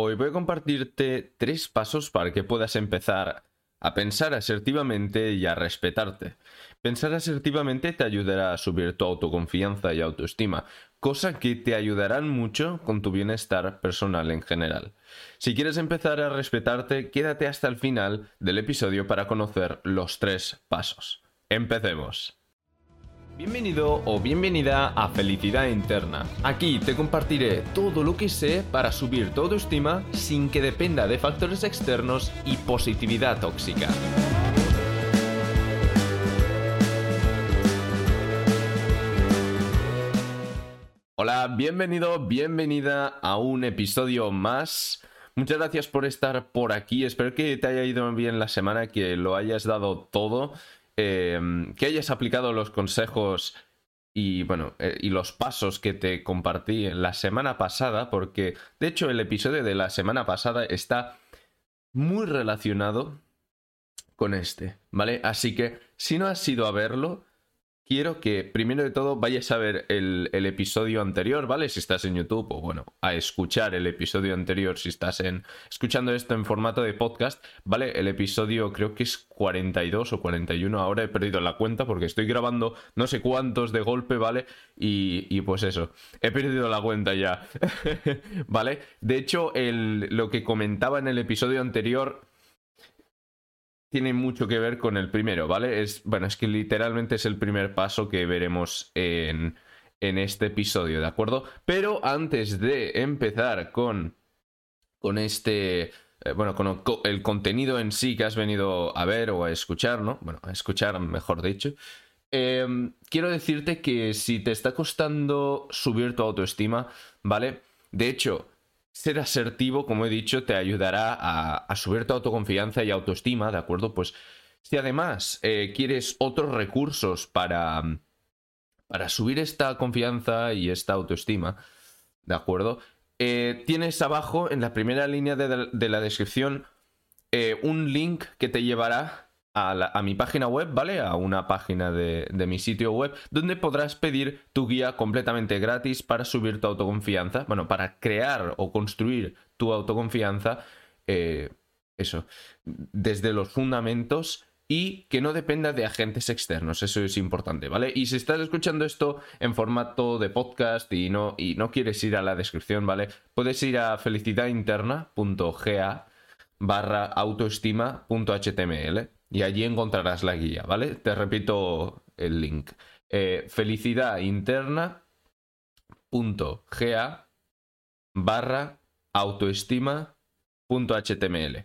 Hoy voy a compartirte tres pasos para que puedas empezar a pensar asertivamente y a respetarte. Pensar asertivamente te ayudará a subir tu autoconfianza y autoestima, cosa que te ayudarán mucho con tu bienestar personal en general. Si quieres empezar a respetarte, quédate hasta el final del episodio para conocer los tres pasos. Empecemos. Bienvenido o bienvenida a Felicidad Interna. Aquí te compartiré todo lo que sé para subir tu autoestima sin que dependa de factores externos y positividad tóxica. Hola, bienvenido, bienvenida a un episodio más. Muchas gracias por estar por aquí. Espero que te haya ido bien la semana, que lo hayas dado todo Em, que hayas aplicado los consejos y bueno, eh, y los pasos que te compartí la semana pasada, porque de hecho el episodio de la semana pasada está muy relacionado con este, ¿vale? Así que si no has ido a verlo, quiero que primero de todo vayas a ver el, episodio anterior, ¿vale? Si estás en YouTube o bueno, a escuchar el episodio anterior si estás escuchando esto en formato de podcast, ¿vale? El episodio creo que es 42 o 41, ahora he perdido la cuenta porque estoy grabando no sé cuántos de golpe, ¿vale? Y, pues eso, he perdido la cuenta ya, ¿vale? De hecho, lo que comentaba en el episodio anterior tiene mucho que ver con el primero, ¿vale? Es, bueno, es que literalmente es el primer paso que veremos en, en este episodio, ¿de acuerdo? Pero antes de empezar con, con este, eh, bueno, con el contenido en sí que has venido a ver o a escuchar, ¿no? Bueno, a escuchar, mejor dicho. Em, quiero decirte que si te está costando subir tu autoestima, ¿vale? De hecho, ser asertivo, como he dicho, te ayudará a, subir tu autoconfianza y autoestima, ¿de acuerdo? Pues si además eh, quieres otros recursos para, para subir esta confianza y esta autoestima, ¿de acuerdo? Eh, tienes abajo, en la primera línea de, la descripción, eh, un link que te llevará a, mi página web, ¿vale? A una página de, mi sitio web, donde podrás pedir tu guía completamente gratis para subir tu autoconfianza, bueno, para crear o construir tu autoconfianza, eh, eso, desde los fundamentos y que no dependa de agentes externos, eso es importante, ¿vale? Y si estás escuchando esto en formato de podcast y no, y no quieres ir a la descripción, ¿vale? Puedes ir a felicidadinterna.ga barra autoestima.html y allí encontrarás la guía, ¿vale? Te repito el link. Eh, felicidainterna.ga barra autoestima.html.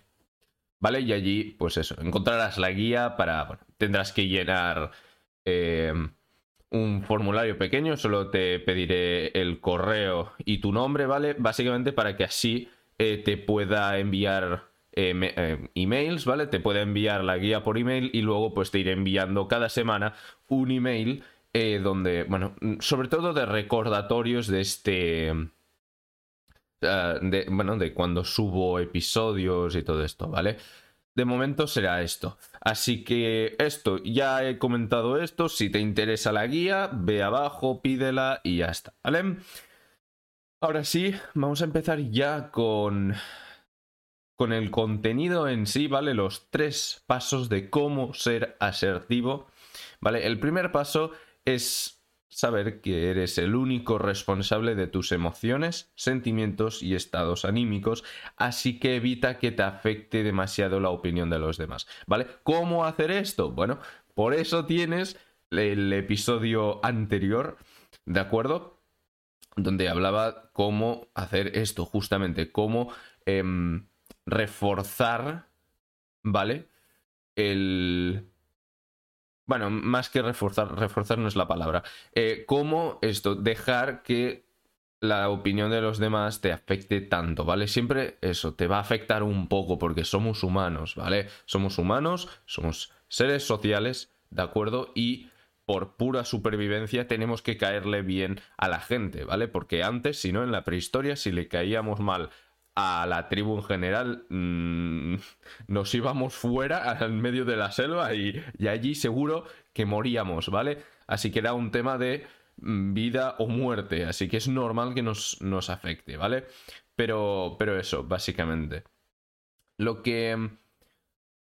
¿Vale? Y allí, pues eso, encontrarás la guía para, bueno, tendrás que llenar eh, un formulario pequeño, solo te pediré el correo y tu nombre, ¿vale? Básicamente para que así eh, te pueda enviar eh, eh, emails, ¿vale? Te puede enviar la guía por email y luego pues te iré enviando cada semana un email eh, donde, bueno, sobre todo de recordatorios de este... bueno, de cuando subo episodios y todo esto, ¿vale? De momento será esto. Así que esto, ya he comentado esto. Si te interesa la guía, ve abajo, pídela y ya está, ¿vale? Ahora sí, vamos a empezar ya con con el contenido en sí, ¿vale? Los tres pasos de cómo ser asertivo, ¿vale? El primer paso es saber que eres el único responsable de tus emociones, sentimientos y estados anímicos, así que evita que te afecte demasiado la opinión de los demás, ¿vale? ¿Cómo hacer esto? Bueno, por eso tienes el episodio anterior, ¿de acuerdo? Donde hablaba cómo hacer esto, justamente, cómo... Em, reforzar, ¿vale? El... Bueno, más que reforzar, reforzar no es la palabra. Eh, ¿Cómo esto? Dejar que la opinión de los demás te afecte tanto, ¿vale? Siempre eso, te va a afectar un poco porque somos humanos, ¿vale? Somos humanos, somos seres sociales, ¿de acuerdo? Y por pura supervivencia tenemos que caerle bien a la gente, ¿vale? Porque antes, si no, en la prehistoria, si le caíamos mal a la tribu en general, mm, nos íbamos fuera al medio de la selva y, allí seguro que moríamos, ¿vale? Así que era un tema de mm, vida o muerte, así que es normal que nos, nos afecte, ¿vale? Pero, pero eso, básicamente. Lo que,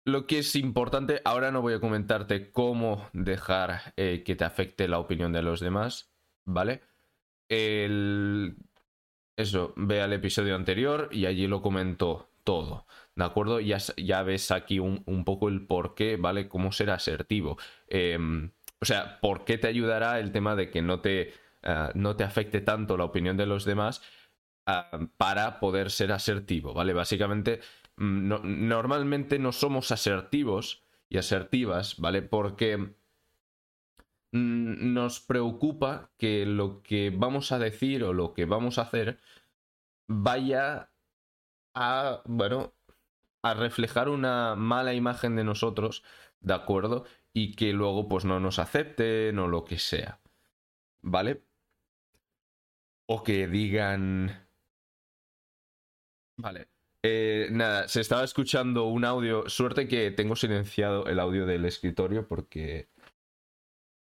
lo que es importante, ahora no voy a comentarte cómo dejar eh, que te afecte la opinión de los demás, ¿vale? El... Eso, ve al episodio anterior y allí lo comentó todo, ¿de acuerdo? Ya, ves aquí un, poco el por qué, ¿vale? Cómo ser asertivo. Eh, o sea, ¿por qué te ayudará el tema de que no te, uh, no te afecte tanto la opinión de los demás uh, para poder ser asertivo, ¿vale? Básicamente no, normalmente no somos asertivos y asertivas, ¿vale? Porque mm, nos preocupa que lo que vamos a decir o lo que vamos a hacer vaya a, bueno, a reflejar una mala imagen de nosotros, ¿de acuerdo? Y que luego pues no nos acepten o lo que sea, ¿vale? O que digan... Vale, eh, nada, se estaba escuchando un audio. Suerte que tengo silenciado el audio del escritorio porque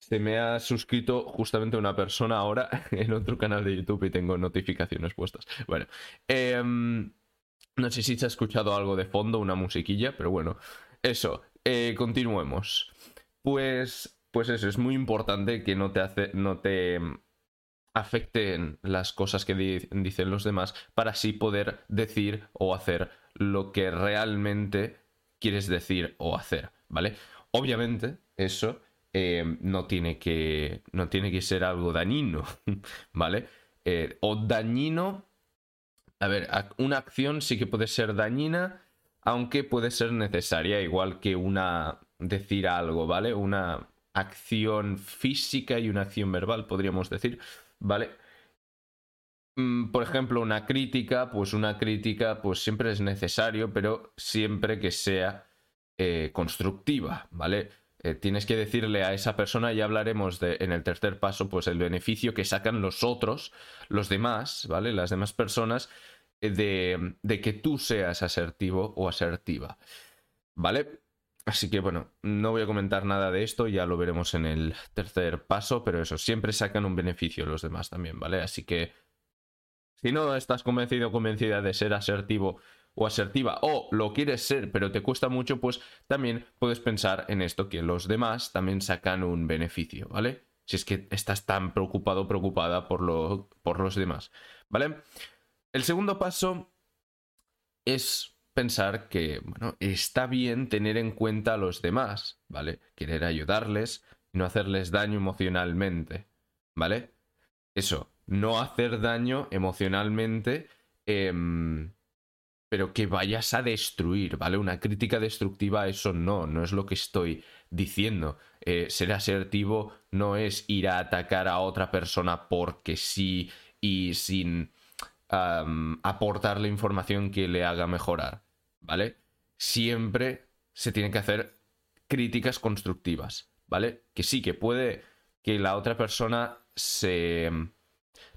se me ha suscrito justamente una persona ahora en otro canal de YouTube y tengo notificaciones puestas. Bueno, eh, no sé si se ha escuchado algo de fondo, una musiquilla, pero bueno, eso, eh, continuemos. Pues, pues eso, es muy importante que no te, hace, no te afecten las cosas que di dicen los demás para así poder decir o hacer lo que realmente quieres decir o hacer, ¿vale? Obviamente eso eh, no, tiene que, no tiene que ser algo dañino, ¿vale? Eh, o dañino, a ver, una acción sí que puede ser dañina, aunque puede ser necesaria, igual que una decir algo, ¿vale? Una acción física y una acción verbal, podríamos decir ¿vale? Mm, por ejemplo, una crítica, pues una crítica pues siempre es necesario, pero siempre que sea eh, constructiva, ¿vale? Eh, tienes que decirle a esa persona, y hablaremos de, en el tercer paso, pues el beneficio que sacan los otros, los demás, ¿vale? Las demás personas, eh, de, de que tú seas asertivo o asertiva, ¿vale? Así que bueno, no voy a comentar nada de esto, ya lo veremos en el tercer paso, pero eso, siempre sacan un beneficio los demás también, ¿vale? Así que si no estás convencido o convencida de ser asertivo o asertiva o lo quieres ser pero te cuesta mucho, pues también puedes pensar en esto, que los demás también sacan un beneficio, ¿vale? Si es que estás tan preocupado o preocupada por, lo, por los demás, ¿vale? El segundo paso es pensar que, bueno, está bien tener en cuenta a los demás, ¿vale? Querer ayudarles y no hacerles daño emocionalmente, ¿vale? Eso, no hacer daño emocionalmente, eh, pero que vayas a destruir, ¿vale? Una crítica destructiva, eso no, no es lo que estoy diciendo. Eh, ser asertivo no es ir a atacar a otra persona porque sí y sin aportarle información que le haga mejorar. ¿vale? Siempre se tienen que hacer críticas constructivas, ¿vale? Que sí, que puede que la otra persona se...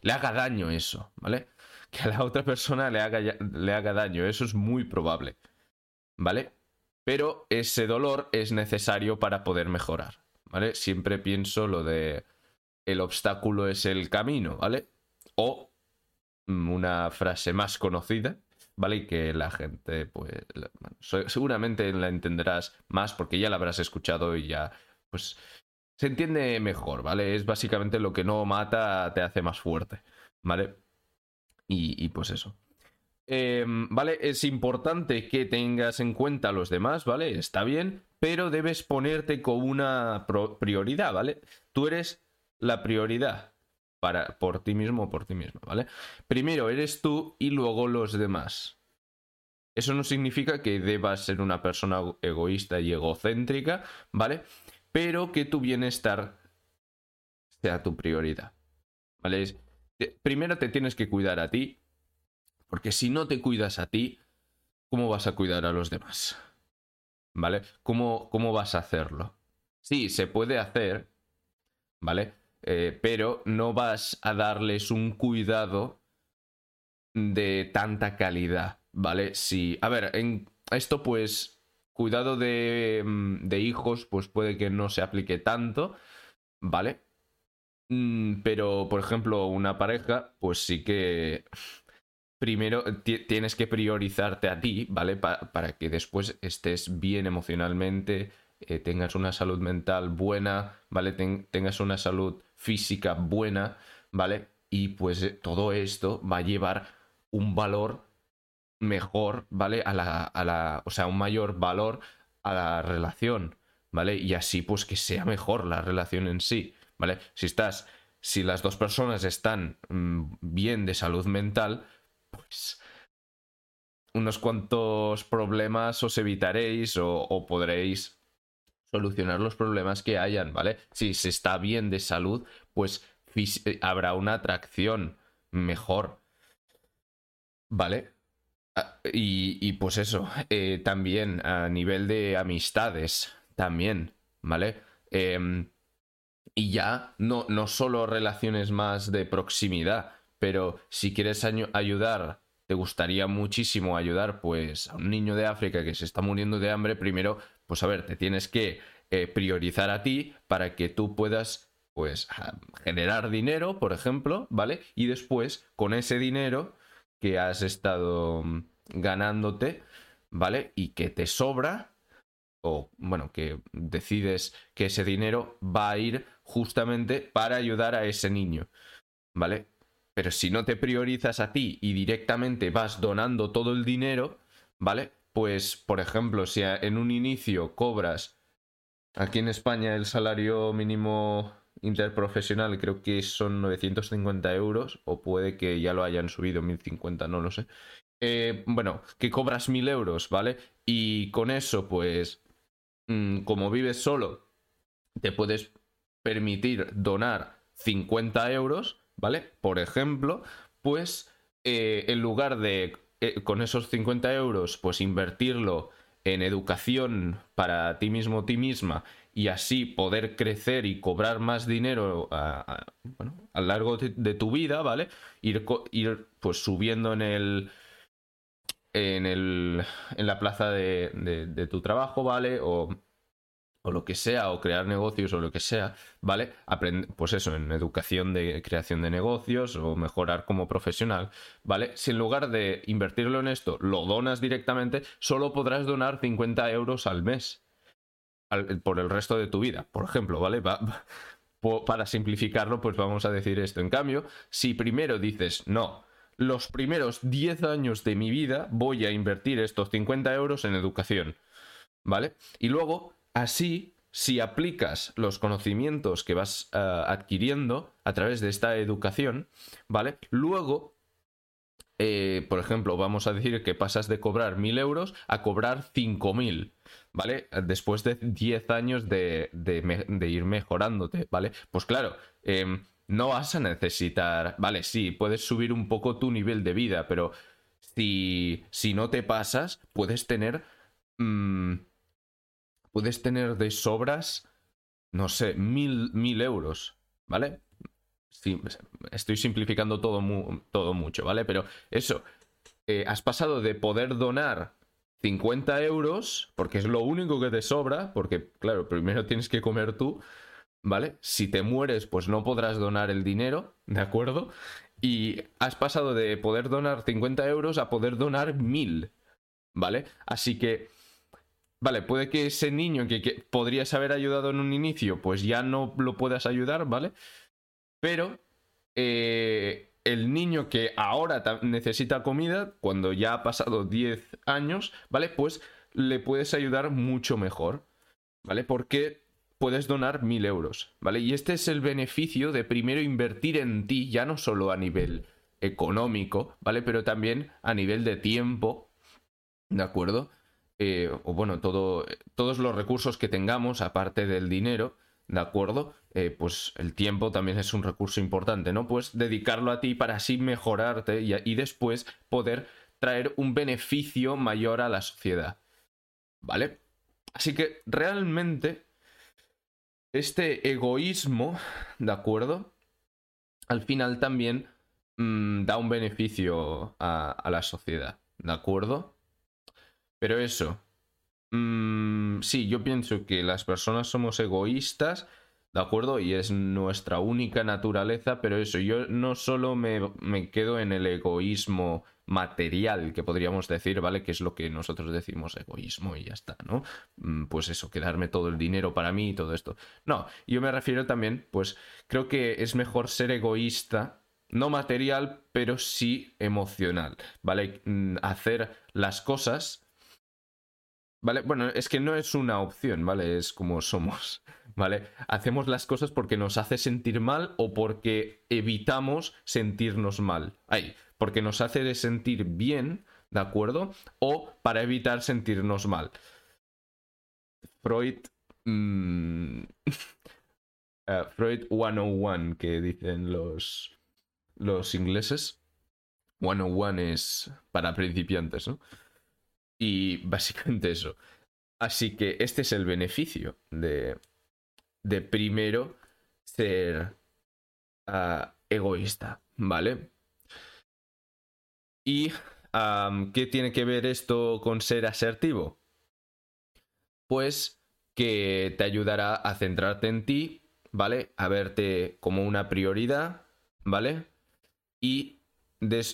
le haga daño eso, ¿vale? Que a la otra persona le haga, le haga daño, eso es muy probable, ¿vale? Pero ese dolor es necesario para poder mejorar, ¿vale? Siempre pienso lo de el obstáculo es el camino, ¿vale? O mm, una frase más conocida, ¿vale? Y que la gente, pues, seguramente la entenderás más porque ya la habrás escuchado y ya, pues, se entiende mejor, ¿vale? Es básicamente lo que no mata te hace más fuerte, ¿vale? Y, pues eso. Em, ¿Vale? Es importante que tengas en cuenta a los demás, ¿vale? Está bien, pero debes ponerte con una prioridad, ¿vale? Tú eres la prioridad para, por ti mismo o por ti mismo, ¿vale? Primero eres tú y luego los demás. Eso no significa que debas ser una persona egoísta y egocéntrica, ¿vale? Pero que tu bienestar sea tu prioridad, ¿vale? Primero te tienes que cuidar a ti, porque si no te cuidas a ti, ¿cómo vas a cuidar a los demás? ¿Vale? ¿Cómo, cómo vas a hacerlo? Sí, se puede hacer, ¿vale? Eh, pero no vas a darles un cuidado de tanta calidad, ¿vale? Si, a ver, en esto pues, cuidado de, mm, de hijos, pues puede que no se aplique tanto, ¿vale? Mm, pero, por ejemplo, una pareja, pues sí que primero tienes que priorizarte a ti, ¿vale? para que después estés bien emocionalmente, eh, tengas una salud mental buena, ¿vale? tengas una salud física buena, ¿vale? Y pues eh, todo esto va a llevar un valor mejor, ¿vale? A la, a la, o sea, un mayor valor a la relación, ¿vale? Y así pues que sea mejor la relación en sí, ¿vale? Si estás, si las dos personas están mm, bien de salud mental, pues unos cuantos problemas os evitaréis o podréis solucionar los problemas que hayan, ¿vale? Si se está bien de salud, pues eh, habrá una atracción mejor, ¿vale? Ah, y, pues eso, eh, también a nivel de amistades, también, ¿vale? Em, y ya no, no solo relaciones más de proximidad, pero si quieres ayudar, te gustaría muchísimo ayudar pues a un niño de África que se está muriendo de hambre, primero pues a ver, te tienes que eh, priorizar a ti para que tú puedas, pues, generar dinero, por ejemplo, ¿vale? Y después, con ese dinero que has estado mm, ganándote, ¿vale? Y que te sobra, o bueno, que decides que ese dinero va a ir justamente para ayudar a ese niño, ¿vale? Pero si no te priorizas a ti y directamente vas donando todo el dinero, ¿vale? pues, por ejemplo, si en un inicio cobras aquí en España el salario mínimo interprofesional creo que son 950 euros o puede que ya lo hayan subido 1050, no lo sé. Eh, bueno, que cobras 1000 euros, ¿vale? Y con eso, pues, mm, como vives solo, te puedes permitir donar 50 euros, ¿vale? Por ejemplo, pues eh, en lugar de eh, con esos 50 euros, pues invertirlo en educación para ti mismo, ti misma, y así poder crecer y cobrar más dinero a, lo largo de, tu vida, ¿vale? Ir, pues subiendo en el. En, el, en la plaza de, de tu trabajo, ¿vale? O o lo que sea, o crear negocios o lo que sea, ¿vale? pues eso, en educación de creación de negocios o mejorar como profesional, ¿vale? Si en lugar de invertirlo en esto lo donas directamente, solo podrás donar 50 euros al mes por el resto de tu vida, por ejemplo, ¿vale? para simplificarlo, pues vamos a decir esto. En cambio, si primero dices, no, los primeros 10 años de mi vida voy a invertir estos 50 euros en educación, ¿vale? Y luego Así, si aplicas los conocimientos que vas eh, adquiriendo a través de esta educación, ¿vale? Luego, eh, por ejemplo, vamos a decir que pasas de cobrar 1.000 euros a cobrar 5.000, ¿vale? Después de 10 años de, ir mejorándote, ¿vale? Pues claro, em, no vas a necesitar, vale, sí, puedes subir un poco tu nivel de vida, pero si, si no te pasas, puedes tener... Mm, puedes tener de sobras, no sé, mil, mil euros, ¿vale? estoy simplificando todo, todo mucho, ¿vale? Pero eso, eh, has pasado de poder donar 50 euros, porque es lo único que te sobra, porque claro, primero tienes que comer tú, ¿vale? Si te mueres, pues no podrás donar el dinero, ¿de acuerdo? Y has pasado de poder donar 50 euros a poder donar 1000, ¿vale? Así que Vale, puede que ese niño que, podrías haber ayudado en un inicio, pues ya no lo puedas ayudar, ¿vale? Pero eh, el niño que ahora necesita comida, cuando ya ha pasado 10 años, ¿vale? Pues le puedes ayudar mucho mejor, ¿vale? Porque puedes donar 1000 euros, ¿vale? Y este es el beneficio de primero invertir en ti, ya no solo a nivel económico, ¿vale? Pero también a nivel de tiempo, ¿de acuerdo? Eh, o bueno, todo, todos los recursos que tengamos, aparte del dinero, ¿de acuerdo? Eh, pues el tiempo también es un recurso importante, ¿no? Pues dedicarlo a ti para así mejorarte y, después poder traer un beneficio mayor a la sociedad, ¿vale? Así que realmente este egoísmo, ¿de acuerdo? Al final también mm, da un beneficio a la sociedad, ¿de acuerdo? Pero eso. Mm, sí, yo pienso que las personas somos egoístas, ¿de acuerdo? Y es nuestra única naturaleza, pero eso, yo no solo me, quedo en el egoísmo material, que podríamos decir, ¿vale? Que es lo que nosotros decimos egoísmo y ya está, ¿no? Mm, pues eso, quedarme todo el dinero para mí y todo esto. No, yo me refiero también, pues creo que es mejor ser egoísta, no material, pero sí emocional, ¿vale? Mm, hacer las cosas ¿Vale? Bueno, es que no es una opción, ¿vale? Es como somos, ¿vale? Hacemos las cosas porque nos hace sentir mal o porque evitamos sentirnos mal. Ahí, porque nos hace sentir bien, ¿de acuerdo? O para evitar sentirnos mal. Freud... Mm, eh, Freud 101, que dicen los, los ingleses. 101 es para principiantes, ¿no? Y básicamente eso. Así que este es el beneficio de, de primero ser ah, egoísta, ¿vale? ¿Y qué tiene que ver esto con ser asertivo? Pues que te ayudará a centrarte en ti, ¿vale? A verte como una prioridad, ¿vale? Y,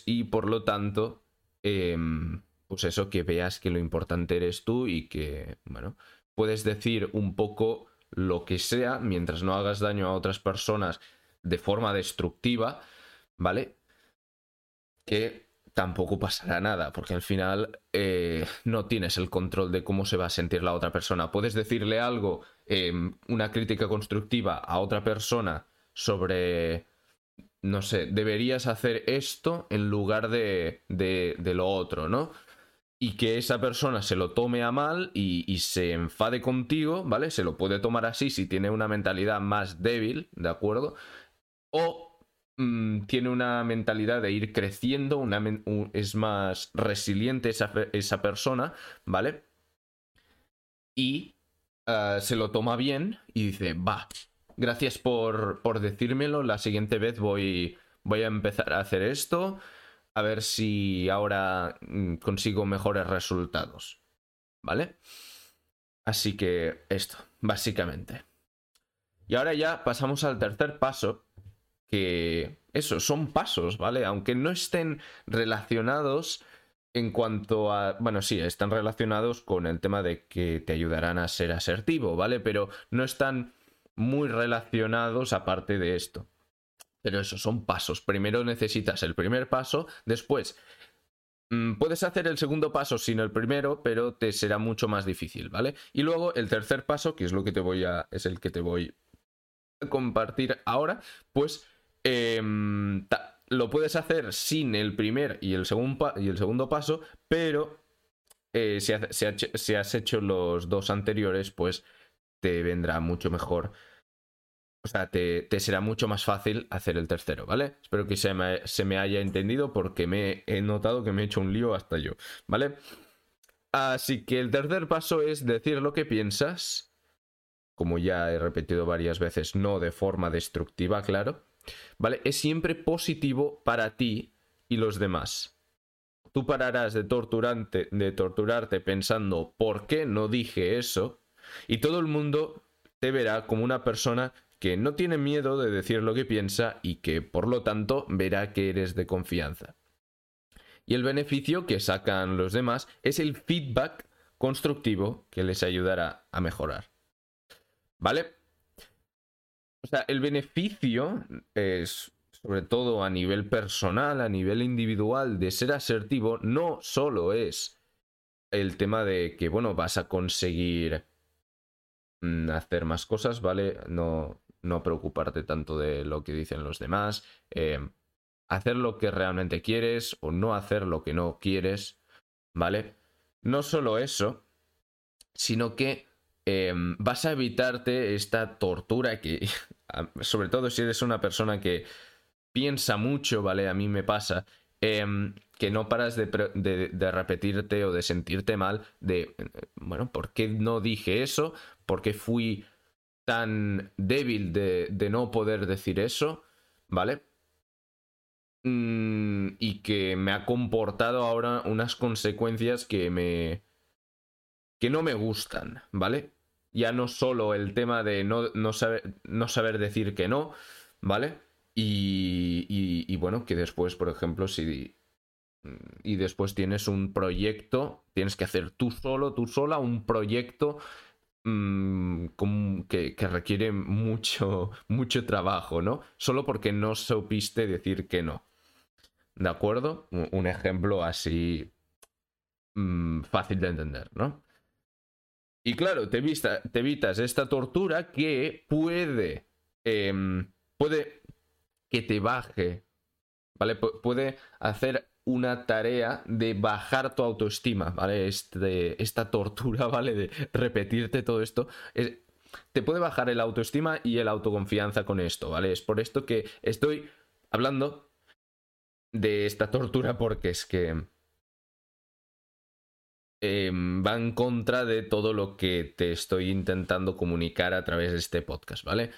y por lo tanto, em, pues eso, que veas que lo importante eres tú y que, bueno, puedes decir un poco lo que sea mientras no hagas daño a otras personas de forma destructiva, ¿vale? Que tampoco pasará nada, porque al final eh, no tienes el control de cómo se va a sentir la otra persona. Puedes decirle algo, em, una crítica constructiva a otra persona sobre, no sé, deberías hacer esto en lugar de, de lo otro, ¿no? Y que esa persona se lo tome a mal y, se enfade contigo, ¿vale? Se lo puede tomar así si tiene una mentalidad más débil, ¿de acuerdo? O mm, tiene una mentalidad de ir creciendo, es más resiliente esa, persona, ¿vale? Y ah, se lo toma bien y dice, va, gracias por, por decírmelo, la siguiente vez voy, voy a empezar a hacer esto a ver si ahora mm, consigo mejores resultados. ¿Vale? Así que esto, básicamente. Y ahora ya pasamos al tercer paso, que eso, son pasos, ¿vale? Aunque no estén relacionados en cuanto a... Bueno, sí, están relacionados con el tema de que te ayudarán a ser asertivo, ¿vale? Pero no están muy relacionados aparte de esto. Pero eso son pasos. Primero necesitas el primer paso, después mm, puedes hacer el segundo paso sin el primero, pero te será mucho más difícil, ¿vale? Y luego el tercer paso, que es lo que te voy a. es el que te voy a compartir ahora, pues em, lo puedes hacer sin el primer y el, y el segundo paso, pero eh, si has hecho los dos anteriores, pues te vendrá mucho mejor o sea, te, será mucho más fácil hacer el tercero, ¿vale? Espero que se me, haya entendido porque me he notado que me he hecho un lío hasta yo, ¿vale? Así que el tercer paso es decir lo que piensas, como ya he repetido varias veces, no de forma destructiva, claro, ¿vale? Es siempre positivo para ti y los demás. Tú pararás de, torturante, de torturarte pensando por qué no dije eso y todo el mundo te verá como una persona que no tiene miedo de decir lo que piensa y que por lo tanto verá que eres de confianza. Y el beneficio que sacan los demás es el feedback constructivo que les ayudará a mejorar. ¿Vale? O sea, el beneficio es, sobre todo a nivel personal, a nivel individual, de ser asertivo, no solo es el tema de que, bueno, vas a conseguir mm, hacer más cosas, ¿vale? No, no preocuparte tanto de lo que dicen los demás, eh, hacer lo que realmente quieres o no hacer lo que no quieres, ¿vale? No solo eso, sino que em, vas a evitarte esta tortura que, sobre todo si eres una persona que piensa mucho, ¿vale? A mí me pasa, em, que no paras de, de, repetirte o de sentirte mal de, bueno, ¿por qué no dije eso? ¿Por qué fui tan débil de, no poder decir eso, ¿vale? Mm, y que me ha comportado ahora unas consecuencias que me... que no me gustan, ¿vale? Ya no solo el tema de no, no, saber, no saber decir que no, ¿vale? Y, y, bueno, que después, por ejemplo, si y después tienes un proyecto, tienes que hacer tú solo, tú sola, un proyecto mm, que, requiere mucho, mucho trabajo, ¿no? Solo porque no supiste decir que no. ¿De acuerdo? Un ejemplo así mm, fácil de entender, ¿no? Y claro, te, te evitas esta tortura que puede, em, puede que te baje, ¿vale? puede hacer una tarea de bajar tu autoestima, ¿vale? Este, esta tortura, ¿vale? De repetirte todo esto. te puede bajar el autoestima y el autoconfianza con esto, ¿vale? Es por esto que estoy hablando de esta tortura porque es que em, va en contra de todo lo que te estoy intentando comunicar a través de este podcast, ¿vale?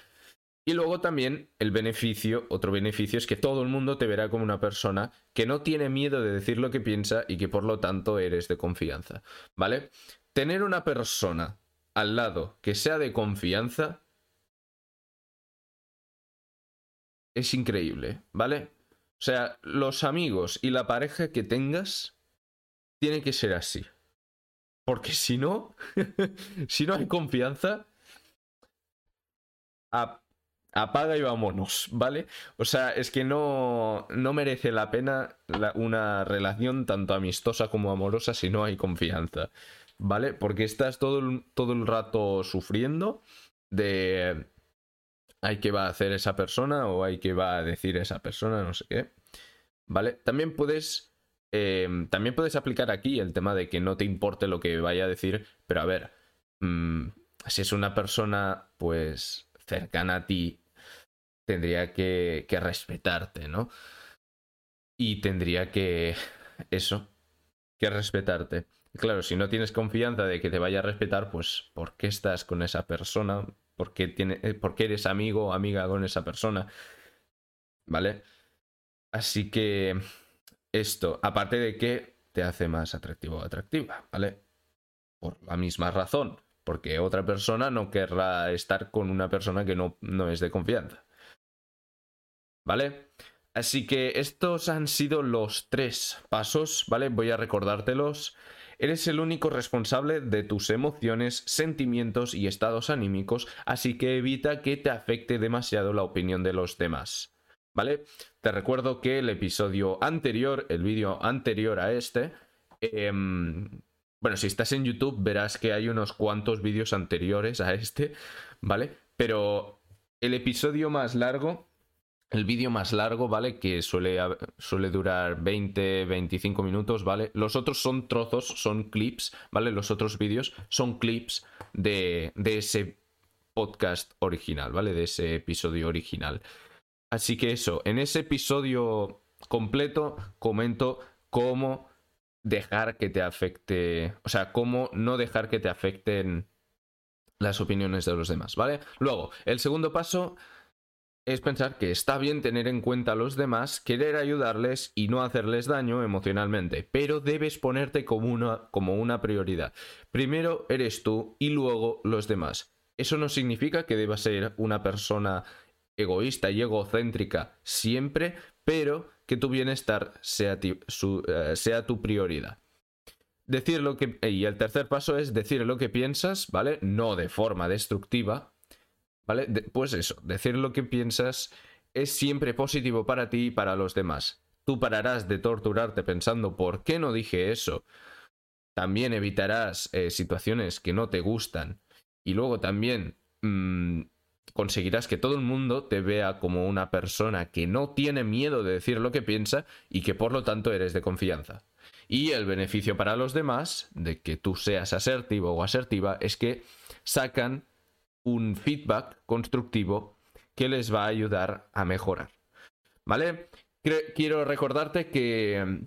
Y luego también el beneficio, otro beneficio es que todo el mundo te verá como una persona que no tiene miedo de decir lo que piensa y que por lo tanto eres de confianza, ¿vale? Tener una persona al lado que sea de confianza es increíble, ¿vale? O sea, los amigos y la pareja que tengas tiene que ser así. Porque si no, si no hay confianza, apaga y vámonos, ¿vale? O sea, es que no, no merece la pena una relación tanto amistosa como amorosa si no hay confianza, ¿vale? Porque estás todo el, todo el rato sufriendo de hay que va a hacer esa persona o hay que va a decir esa persona, no sé qué, ¿vale? También puedes... Em, también puedes aplicar aquí el tema de que no te importe lo que vaya a decir, pero a ver, mm, si es una persona pues cercana a ti tendría que, que respetarte, ¿no? Y tendría que, eso, que respetarte. Claro, si no tienes confianza de que te vaya a respetar, pues ¿por qué estás con esa persona? ¿Por qué, tiene, eh, ¿por qué eres amigo o amiga con esa persona? ¿Vale? Así que esto, aparte de que te hace más atractivo o atractiva, ¿vale? Por la misma razón, porque otra persona no querrá estar con una persona que no, no es de confianza. ¿Vale? Así que estos han sido los tres pasos, ¿vale? Voy a recordártelos. Eres el único responsable de tus emociones, sentimientos y estados anímicos, así que evita que te afecte demasiado la opinión de los demás. ¿Vale? Te recuerdo que el episodio anterior, el vídeo anterior a este, em, bueno, si estás en YouTube verás que hay unos cuantos vídeos anteriores a este, ¿vale? Pero el episodio más largo el vídeo más largo, ¿vale? Que suele, suele durar 20, 25 minutos, ¿vale? Los otros son trozos, son clips, ¿vale? Los otros vídeos son clips de, de ese podcast original, ¿vale? De ese episodio original. Así que eso, en ese episodio completo comento cómo dejar que te afecte, o sea, cómo no dejar que te afecten las opiniones de los demás, ¿vale? Luego, el segundo paso es pensar que está bien tener en cuenta a los demás, querer ayudarles y no hacerles daño emocionalmente, pero debes ponerte como una, como una prioridad. Primero eres tú y luego los demás. Eso no significa que debas ser una persona egoísta y egocéntrica siempre, pero que tu bienestar sea, eh, sea tu prioridad. Decir lo que. Y el tercer paso es decir lo que piensas, ¿vale? No de forma destructiva, ¿Vale? pues eso, decir lo que piensas es siempre positivo para ti y para los demás. Tú pararás de torturarte pensando por qué no dije eso. También evitarás eh, situaciones que no te gustan. Y luego también mm, conseguirás que todo el mundo te vea como una persona que no tiene miedo de decir lo que piensa y que por lo tanto eres de confianza. Y el beneficio para los demás de que tú seas asertivo o asertiva es que sacan un feedback constructivo que les va a ayudar a mejorar. ¿Vale? Quiero recordarte que,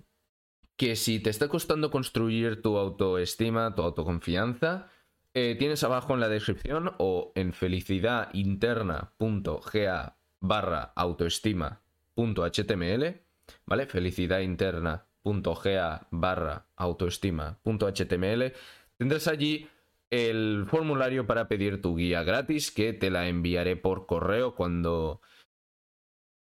que si te está costando construir tu autoestima, tu autoconfianza, eh, tienes abajo en la descripción o en felicidadinterna.ga barra autoestima.html, ¿vale? felicidadinterna.ga barra autoestima.html. Tendrás allí el formulario para pedir tu guía gratis que te la enviaré por correo cuando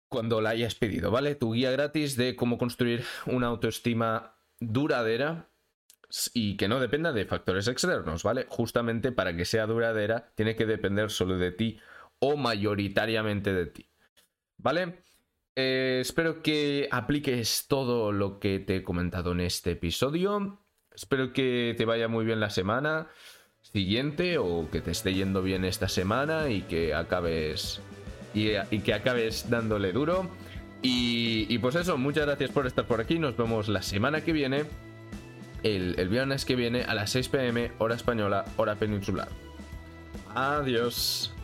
cuando la hayas pedido, ¿vale? Tu guía gratis de cómo construir una autoestima duradera y que no dependa de factores externos, ¿vale? Justamente para que sea duradera tiene que depender solo de ti o mayoritariamente de ti, ¿vale? Eh, espero que apliques todo lo que te he comentado en este episodio. Espero que te vaya muy bien la semana siguiente o que te esté yendo bien esta semana y que acabes y, que acabes dándole duro. Y, pues eso, muchas gracias por estar por aquí. Nos vemos la semana que viene el, viernes que viene a las 6 pm, hora española, hora peninsular. Adiós.